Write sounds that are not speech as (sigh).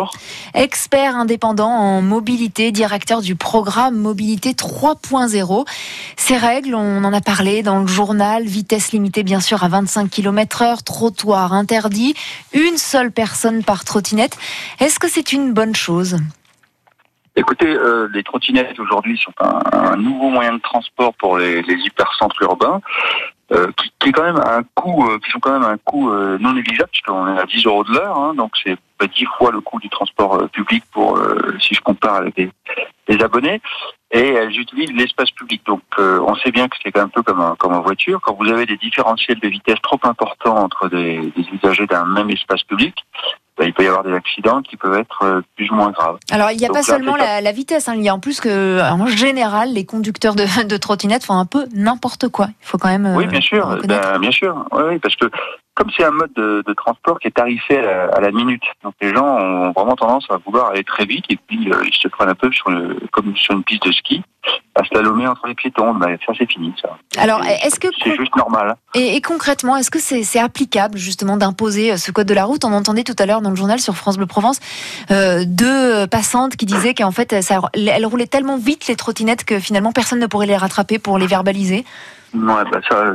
bonjour. Expert indépendant en mobilité, directeur du programme Mobilité 3.0. Ces règles, on en a parlé dans le journal, vitesse limitée bien sûr à 25 km heure, trottoir interdit, une seule personne par trottinette. Est-ce que c'est une bonne chose? Écoutez, euh, les trottinettes aujourd'hui sont un, un, nouveau moyen de transport pour les, les hypercentres urbains. Euh, qui, qui, est quand même un coût, euh, qui sont quand même un coût non négligeable puisqu'on est à 10 euros de l'heure, hein, donc c'est 10 fois le coût du transport euh, public pour, euh, si je compare avec les, les abonnés. Et elles utilisent l'espace public, donc on sait bien que c'est un peu comme, un, comme en voiture. Quand vous avez des différentiels de vitesse trop importants entre des, des usagers d'un même espace public, ben, il peut y avoir des accidents qui peuvent être plus ou moins graves. Alors il n'y a Donc, pas là, seulement la, la, vitesse, hein, il y a en plus que en général les conducteurs de, (laughs) de trottinettes font un peu n'importe quoi. Il faut quand même. Oui, bien sûr, ben, bien sûr, oui, oui, parce que comme c'est un mode de, de, transport qui est tarifé à la, à la, minute, donc les gens ont vraiment tendance à vouloir aller très vite et puis euh, ils se prennent un peu sur le, comme sur une piste de ski à slalomer entre les piétons. Ben, ça c'est fini, ça. Alors, est-ce que c'est juste normal et, et concrètement, est-ce que c'est est applicable justement d'imposer euh, ce code de la route? On entendait tout à l'heure dans le journal sur France Bleu Provence euh, deux passantes qui disaient qu'en fait ça, elles roulaient tellement vite les trottinettes que finalement personne ne pourrait les rattraper pour les verbaliser. Ouais, bah ça,